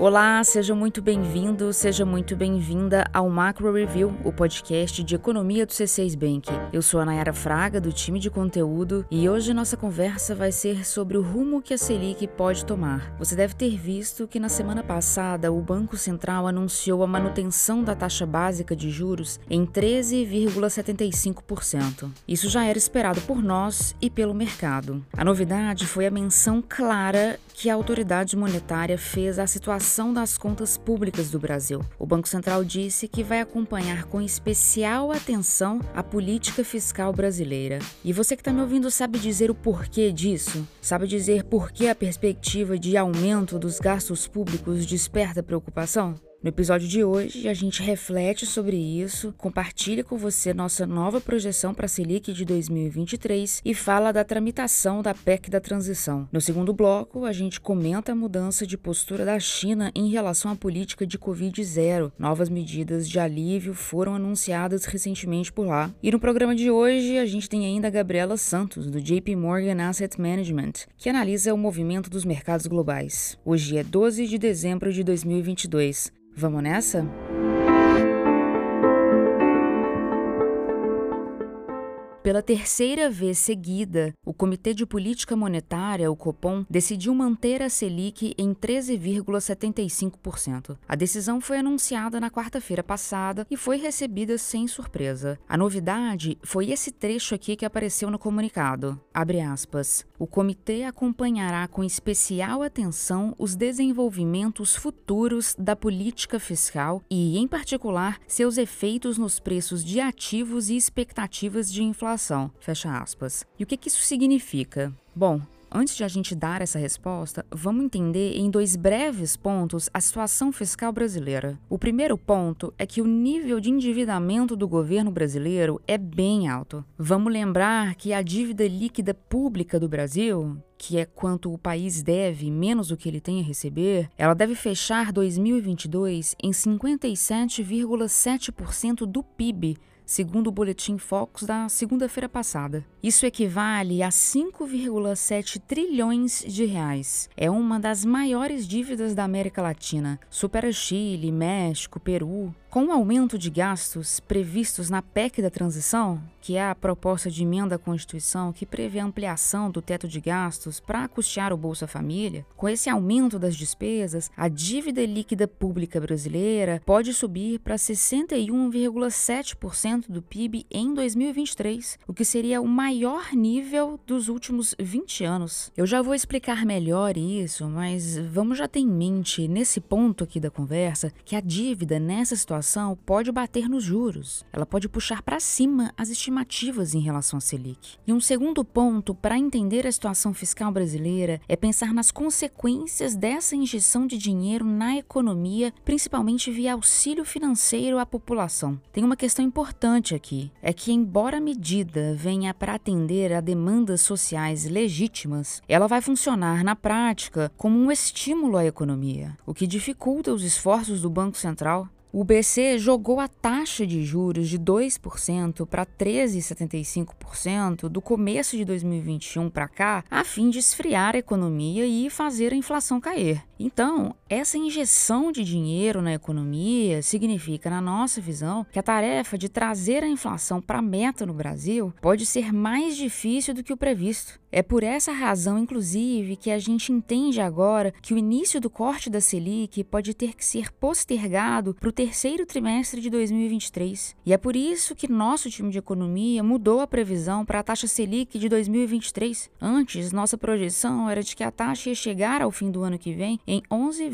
Olá, seja muito bem-vindo, seja muito bem-vinda ao Macro Review, o podcast de economia do C6 Bank. Eu sou a Nayara Fraga, do time de conteúdo, e hoje nossa conversa vai ser sobre o rumo que a Selic pode tomar. Você deve ter visto que na semana passada o Banco Central anunciou a manutenção da taxa básica de juros em 13,75%. Isso já era esperado por nós e pelo mercado. A novidade foi a menção clara que a autoridade monetária fez à situação das contas públicas do Brasil. O Banco Central disse que vai acompanhar com especial atenção a política fiscal brasileira. E você que está me ouvindo sabe dizer o porquê disso? Sabe dizer por que a perspectiva de aumento dos gastos públicos desperta preocupação? No episódio de hoje, a gente reflete sobre isso, compartilha com você nossa nova projeção para a Selic de 2023 e fala da tramitação da PEC da transição. No segundo bloco, a gente comenta a mudança de postura da China em relação à política de Covid-0. Novas medidas de alívio foram anunciadas recentemente por lá. E no programa de hoje, a gente tem ainda a Gabriela Santos, do JP Morgan Asset Management, que analisa o movimento dos mercados globais. Hoje é 12 de dezembro de 2022. Vamos nessa? Pela terceira vez seguida, o Comitê de Política Monetária, o Copom, decidiu manter a Selic em 13,75%. A decisão foi anunciada na quarta-feira passada e foi recebida sem surpresa. A novidade foi esse trecho aqui que apareceu no comunicado. Aspas. O comitê acompanhará com especial atenção os desenvolvimentos futuros da política fiscal e, em particular, seus efeitos nos preços de ativos e expectativas de inflação Fecha aspas. E o que, que isso significa? Bom, Antes de a gente dar essa resposta, vamos entender em dois breves pontos a situação fiscal brasileira. O primeiro ponto é que o nível de endividamento do governo brasileiro é bem alto. Vamos lembrar que a dívida líquida pública do Brasil, que é quanto o país deve menos o que ele tem a receber, ela deve fechar 2022 em 57,7% do PIB, segundo o Boletim Focus da segunda-feira passada. Isso equivale a 5,7 trilhões de reais. É uma das maiores dívidas da América Latina. Supera Chile, México, Peru, com o aumento de gastos previstos na PEC da transição, que é a proposta de emenda à Constituição que prevê a ampliação do teto de gastos para custear o Bolsa Família, com esse aumento das despesas, a dívida líquida pública brasileira pode subir para 61,7% do PIB em 2023, o que seria o maior nível dos últimos 20 anos. Eu já vou explicar melhor isso, mas vamos já ter em mente nesse ponto aqui da conversa que a dívida nessa situação inflação pode bater nos juros, ela pode puxar para cima as estimativas em relação à Selic. E um segundo ponto para entender a situação fiscal brasileira é pensar nas consequências dessa injeção de dinheiro na economia, principalmente via auxílio financeiro à população. Tem uma questão importante aqui: é que, embora a medida venha para atender a demandas sociais legítimas, ela vai funcionar na prática como um estímulo à economia, o que dificulta os esforços do Banco Central o BC jogou a taxa de juros de 2% para 13,75% do começo de 2021 para cá, a fim de esfriar a economia e fazer a inflação cair. Então, essa injeção de dinheiro na economia significa, na nossa visão, que a tarefa de trazer a inflação para a meta no Brasil pode ser mais difícil do que o previsto. É por essa razão, inclusive, que a gente entende agora que o início do corte da Selic pode ter que ser postergado para o terceiro trimestre de 2023. E é por isso que nosso time de economia mudou a previsão para a taxa Selic de 2023. Antes, nossa projeção era de que a taxa ia chegar ao fim do ano que vem em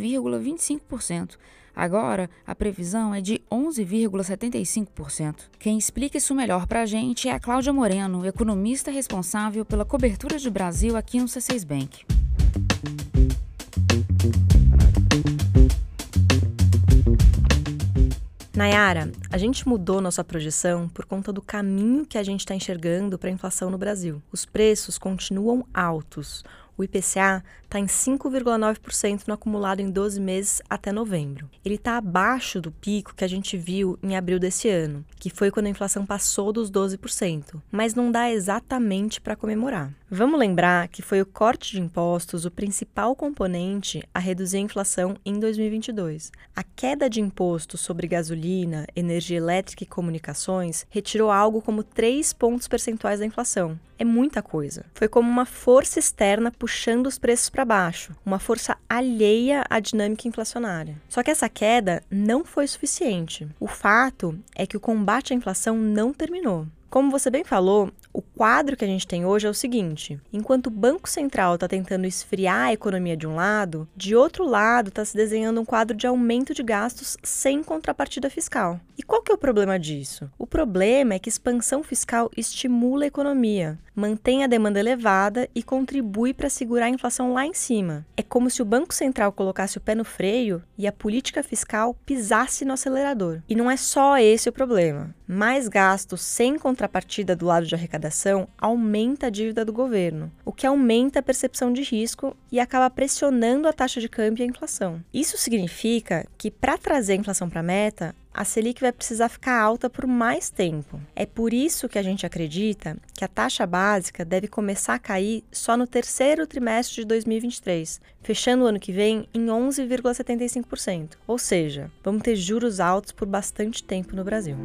11,25%. Agora, a previsão é de 11,75%. Quem explica isso melhor para a gente é a Cláudia Moreno, economista responsável pela cobertura de Brasil aqui no C6 Bank. Nayara, a gente mudou nossa projeção por conta do caminho que a gente está enxergando para a inflação no Brasil. Os preços continuam altos. O IPCA está em 5,9% no acumulado em 12 meses até novembro. Ele está abaixo do pico que a gente viu em abril desse ano, que foi quando a inflação passou dos 12%, mas não dá exatamente para comemorar. Vamos lembrar que foi o corte de impostos o principal componente a reduzir a inflação em 2022. A queda de impostos sobre gasolina, energia elétrica e comunicações retirou algo como 3 pontos percentuais da inflação. É muita coisa. Foi como uma força externa puxando os preços para baixo, uma força alheia à dinâmica inflacionária. Só que essa queda não foi suficiente. O fato é que o combate à inflação não terminou. Como você bem falou, o quadro que a gente tem hoje é o seguinte: enquanto o Banco Central está tentando esfriar a economia de um lado, de outro lado está se desenhando um quadro de aumento de gastos sem contrapartida fiscal. E qual que é o problema disso? O problema é que expansão fiscal estimula a economia, mantém a demanda elevada e contribui para segurar a inflação lá em cima. É como se o Banco Central colocasse o pé no freio e a política fiscal pisasse no acelerador. E não é só esse o problema. Mais gastos sem contrapartida do lado de arrecadação aumenta a dívida do governo, o que aumenta a percepção de risco e acaba pressionando a taxa de câmbio e a inflação. Isso significa que, para trazer a inflação para a meta, a Selic vai precisar ficar alta por mais tempo. É por isso que a gente acredita que a taxa básica deve começar a cair só no terceiro trimestre de 2023, fechando o ano que vem em 11,75%. Ou seja, vamos ter juros altos por bastante tempo no Brasil.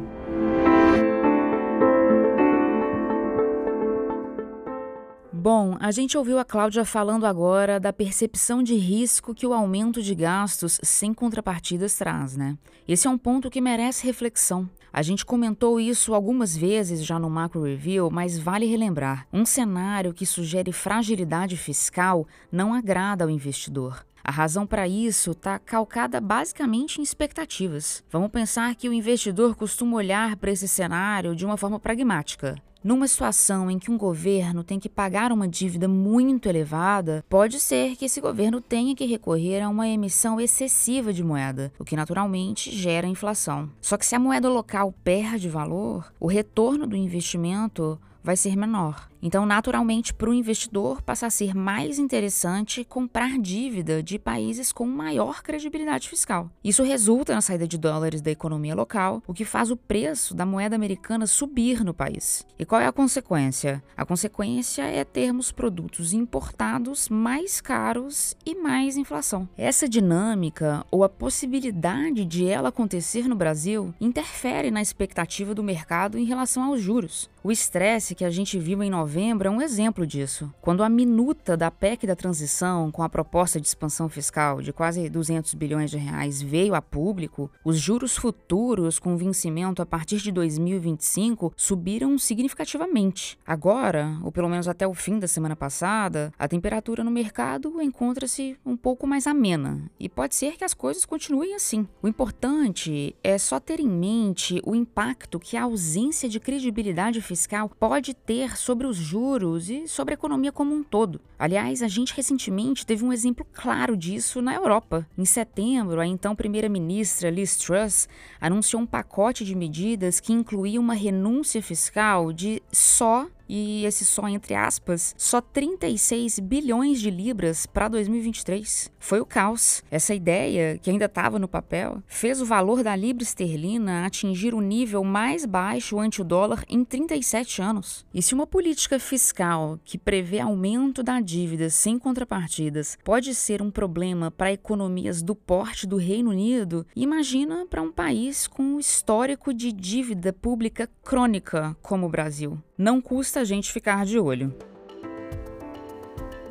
Bom, a gente ouviu a Cláudia falando agora da percepção de risco que o aumento de gastos sem contrapartidas traz, né? Esse é um ponto que merece reflexão. A gente comentou isso algumas vezes já no Macro Review, mas vale relembrar: um cenário que sugere fragilidade fiscal não agrada ao investidor. A razão para isso está calcada basicamente em expectativas. Vamos pensar que o investidor costuma olhar para esse cenário de uma forma pragmática. Numa situação em que um governo tem que pagar uma dívida muito elevada, pode ser que esse governo tenha que recorrer a uma emissão excessiva de moeda, o que naturalmente gera inflação. Só que se a moeda local perde valor, o retorno do investimento vai ser menor. Então, naturalmente, para o investidor passa a ser mais interessante comprar dívida de países com maior credibilidade fiscal. Isso resulta na saída de dólares da economia local, o que faz o preço da moeda americana subir no país. E qual é a consequência? A consequência é termos produtos importados mais caros e mais inflação. Essa dinâmica, ou a possibilidade de ela acontecer no Brasil, interfere na expectativa do mercado em relação aos juros. O estresse que a gente viu em novembro é um exemplo disso. Quando a minuta da PEC da transição, com a proposta de expansão fiscal de quase 200 bilhões de reais, veio a público, os juros futuros com vencimento a partir de 2025 subiram significativamente. Agora, ou pelo menos até o fim da semana passada, a temperatura no mercado encontra-se um pouco mais amena e pode ser que as coisas continuem assim. O importante é só ter em mente o impacto que a ausência de credibilidade fiscal pode ter sobre os juros e sobre a economia como um todo. Aliás, a gente recentemente teve um exemplo claro disso na Europa. Em setembro, a então primeira-ministra Liz Truss anunciou um pacote de medidas que incluía uma renúncia fiscal de só e esse só entre aspas, só 36 bilhões de libras para 2023. Foi o caos. Essa ideia, que ainda estava no papel, fez o valor da libra esterlina atingir o nível mais baixo ante o dólar em 37 anos. E se uma política fiscal que prevê aumento da dívida sem contrapartidas pode ser um problema para economias do porte do Reino Unido, imagina para um país com um histórico de dívida pública crônica como o Brasil. Não custa a gente ficar de olho.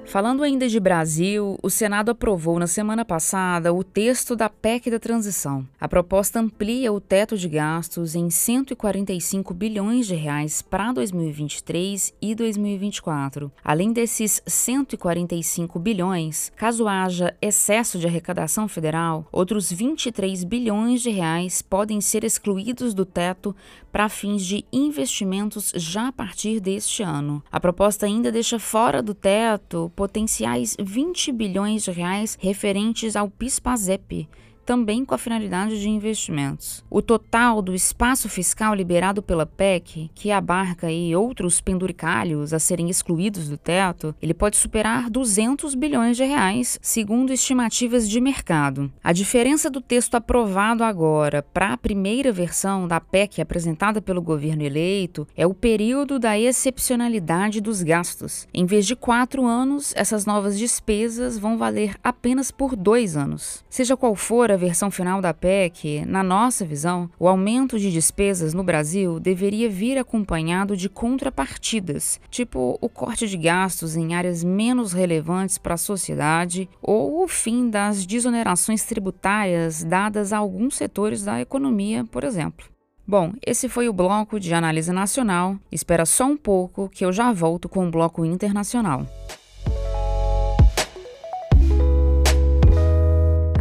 Falando ainda de Brasil, o Senado aprovou na semana passada o texto da PEC da transição. A proposta amplia o teto de gastos em 145 bilhões de reais para 2023 e 2024. Além desses 145 bilhões, caso haja excesso de arrecadação federal, outros 23 bilhões de reais podem ser excluídos do teto para fins de investimentos já a partir deste ano. A proposta ainda deixa fora do teto potenciais 20 bilhões de reais referentes ao PIS-PASEP, também com a finalidade de investimentos. O total do espaço fiscal liberado pela PEC, que abarca aí outros penduricalhos a serem excluídos do teto, ele pode superar 200 bilhões de reais, segundo estimativas de mercado. A diferença do texto aprovado agora para a primeira versão da PEC apresentada pelo governo eleito é o período da excepcionalidade dos gastos. Em vez de quatro anos, essas novas despesas vão valer apenas por dois anos. Seja qual for a versão final da PEC, na nossa visão, o aumento de despesas no Brasil deveria vir acompanhado de contrapartidas, tipo o corte de gastos em áreas menos relevantes para a sociedade ou o fim das desonerações tributárias dadas a alguns setores da economia, por exemplo. Bom, esse foi o bloco de análise nacional. Espera só um pouco que eu já volto com o bloco internacional.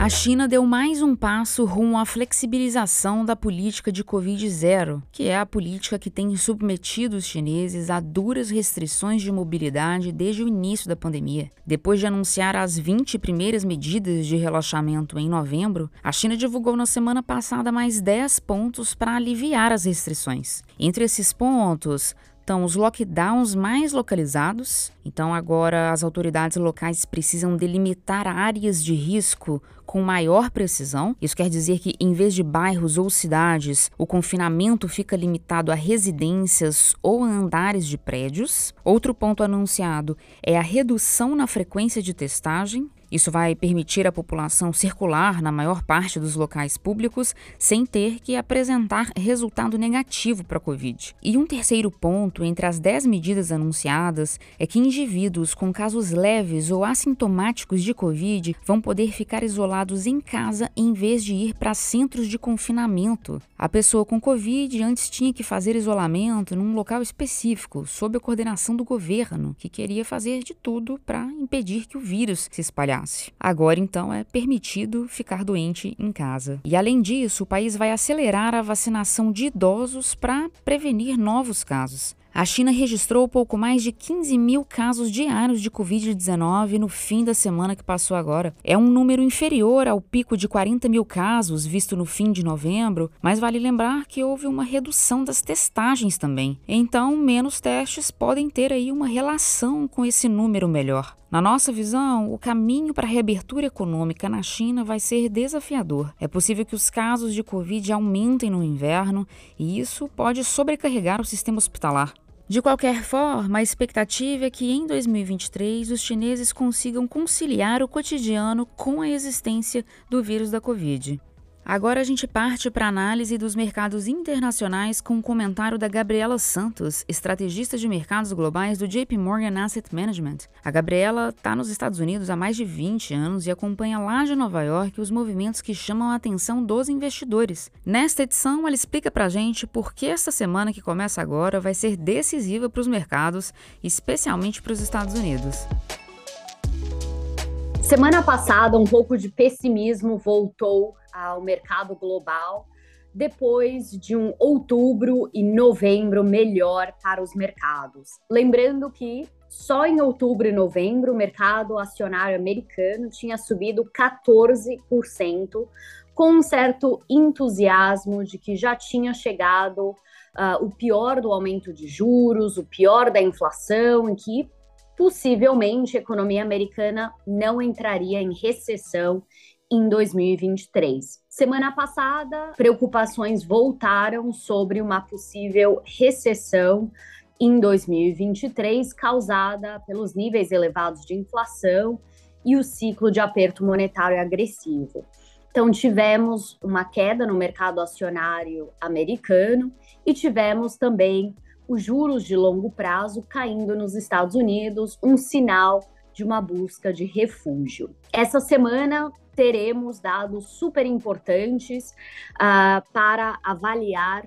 A China deu mais um passo rumo à flexibilização da política de Covid-0, que é a política que tem submetido os chineses a duras restrições de mobilidade desde o início da pandemia. Depois de anunciar as 20 primeiras medidas de relaxamento em novembro, a China divulgou na semana passada mais 10 pontos para aliviar as restrições. Entre esses pontos, estão os lockdowns mais localizados. Então, agora as autoridades locais precisam delimitar áreas de risco com maior precisão. Isso quer dizer que, em vez de bairros ou cidades, o confinamento fica limitado a residências ou andares de prédios. Outro ponto anunciado é a redução na frequência de testagem. Isso vai permitir à população circular na maior parte dos locais públicos sem ter que apresentar resultado negativo para a Covid. E um terceiro ponto entre as 10 medidas anunciadas é que indivíduos com casos leves ou assintomáticos de Covid vão poder ficar isolados em casa em vez de ir para centros de confinamento. A pessoa com Covid antes tinha que fazer isolamento num local específico, sob a coordenação do governo, que queria fazer de tudo para impedir que o vírus se espalhasse. Agora, então, é permitido ficar doente em casa. E, além disso, o país vai acelerar a vacinação de idosos para prevenir novos casos. A China registrou pouco mais de 15 mil casos diários de Covid-19 no fim da semana que passou agora. É um número inferior ao pico de 40 mil casos visto no fim de novembro, mas vale lembrar que houve uma redução das testagens também. Então, menos testes podem ter aí uma relação com esse número melhor. Na nossa visão, o caminho para a reabertura econômica na China vai ser desafiador. É possível que os casos de Covid aumentem no inverno e isso pode sobrecarregar o sistema hospitalar. De qualquer forma, a expectativa é que em 2023 os chineses consigam conciliar o cotidiano com a existência do vírus da Covid. Agora a gente parte para a análise dos mercados internacionais com o um comentário da Gabriela Santos, estrategista de mercados globais do JP Morgan Asset Management. A Gabriela está nos Estados Unidos há mais de 20 anos e acompanha lá de Nova York os movimentos que chamam a atenção dos investidores. Nesta edição, ela explica para a gente por que essa semana que começa agora vai ser decisiva para os mercados, especialmente para os Estados Unidos. Semana passada, um pouco de pessimismo voltou ao mercado global depois de um outubro e novembro melhor para os mercados. Lembrando que só em outubro e novembro o mercado acionário americano tinha subido 14%, com um certo entusiasmo de que já tinha chegado uh, o pior do aumento de juros, o pior da inflação, e que possivelmente a economia americana não entraria em recessão em 2023. Semana passada, preocupações voltaram sobre uma possível recessão em 2023 causada pelos níveis elevados de inflação e o ciclo de aperto monetário agressivo. Então, tivemos uma queda no mercado acionário americano e tivemos também os juros de longo prazo caindo nos Estados Unidos, um sinal de uma busca de refúgio. Essa semana teremos dados super importantes uh, para avaliar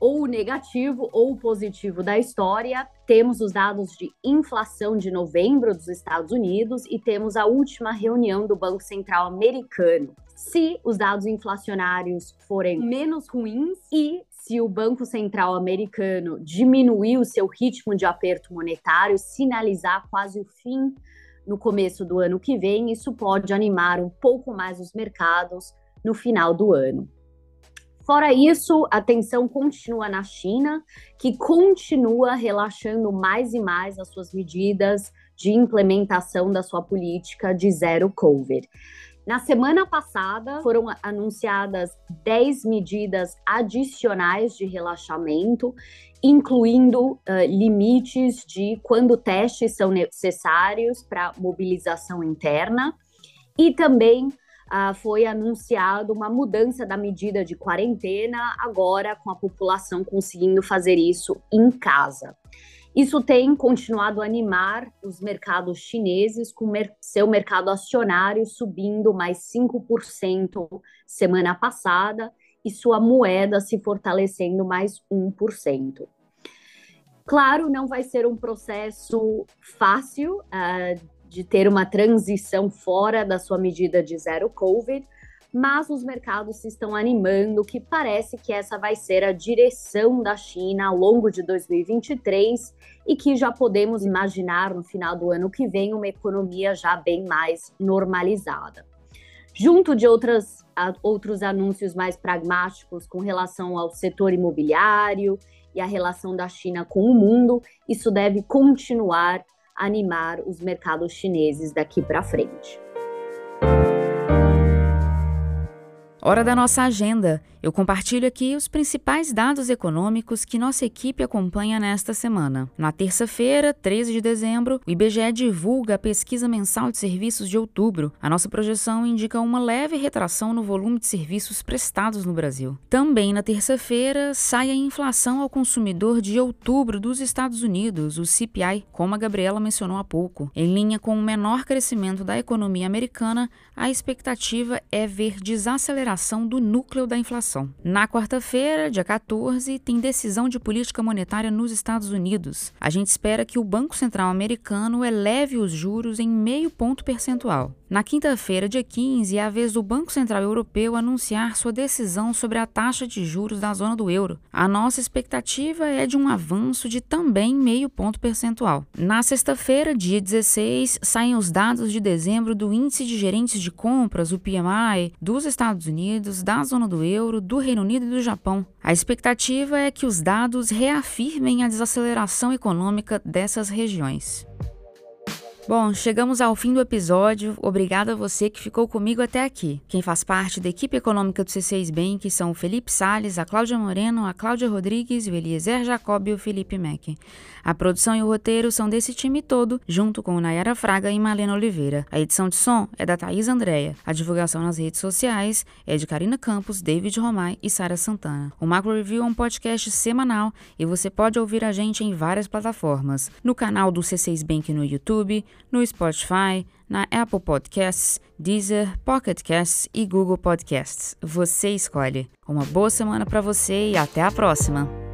ou o negativo ou o positivo da história. Temos os dados de inflação de novembro dos Estados Unidos e temos a última reunião do Banco Central americano. Se os dados inflacionários forem menos ruins e se o Banco Central americano diminuir o seu ritmo de aperto monetário, sinalizar quase o fim no começo do ano que vem, isso pode animar um pouco mais os mercados no final do ano. Fora isso, a tensão continua na China, que continua relaxando mais e mais as suas medidas de implementação da sua política de zero COVID. Na semana passada, foram anunciadas 10 medidas adicionais de relaxamento, incluindo uh, limites de quando testes são necessários para mobilização interna, e também uh, foi anunciado uma mudança da medida de quarentena, agora com a população conseguindo fazer isso em casa. Isso tem continuado a animar os mercados chineses, com seu mercado acionário subindo mais 5% semana passada e sua moeda se fortalecendo mais 1%. Claro, não vai ser um processo fácil uh, de ter uma transição fora da sua medida de zero Covid, mas os mercados se estão animando, que parece que essa vai ser a direção da China ao longo de 2023 e que já podemos imaginar no final do ano que vem uma economia já bem mais normalizada. Junto de outras, outros anúncios mais pragmáticos com relação ao setor imobiliário e a relação da China com o mundo, isso deve continuar a animar os mercados chineses daqui para frente. Hora da nossa agenda. Eu compartilho aqui os principais dados econômicos que nossa equipe acompanha nesta semana. Na terça-feira, 13 de dezembro, o IBGE divulga a pesquisa mensal de serviços de outubro. A nossa projeção indica uma leve retração no volume de serviços prestados no Brasil. Também na terça-feira, sai a inflação ao consumidor de outubro dos Estados Unidos, o CPI, como a Gabriela mencionou há pouco. Em linha com o menor crescimento da economia americana, a expectativa é ver desaceleração do núcleo da inflação inflação. Na quarta-feira, dia 14, tem decisão de política monetária nos Estados Unidos. A gente espera que o Banco Central americano eleve os juros em meio ponto percentual. Na quinta-feira, dia 15, é a vez do Banco Central Europeu anunciar sua decisão sobre a taxa de juros da zona do euro. A nossa expectativa é de um avanço de também meio ponto percentual. Na sexta-feira, dia 16, saem os dados de dezembro do Índice de Gerentes de Compras, o PMI, dos Estados Unidos, da zona do euro, do Reino Unido e do Japão. A expectativa é que os dados reafirmem a desaceleração econômica dessas regiões. Bom, chegamos ao fim do episódio. Obrigado a você que ficou comigo até aqui. Quem faz parte da equipe econômica do C6 Bank são o Felipe Sales, a Cláudia Moreno, a Cláudia Rodrigues, o Eliezer Jacob e o Felipe Mack. A produção e o roteiro são desse time todo, junto com Nayara Fraga e Malena Oliveira. A edição de som é da Thaís Andréia. A divulgação nas redes sociais é de Karina Campos, David Romai e Sara Santana. O Macro Review é um podcast semanal e você pode ouvir a gente em várias plataformas. No canal do C6 Bank no YouTube, no Spotify, na Apple Podcasts, Deezer, Pocket Casts e Google Podcasts. Você escolhe. Uma boa semana para você e até a próxima!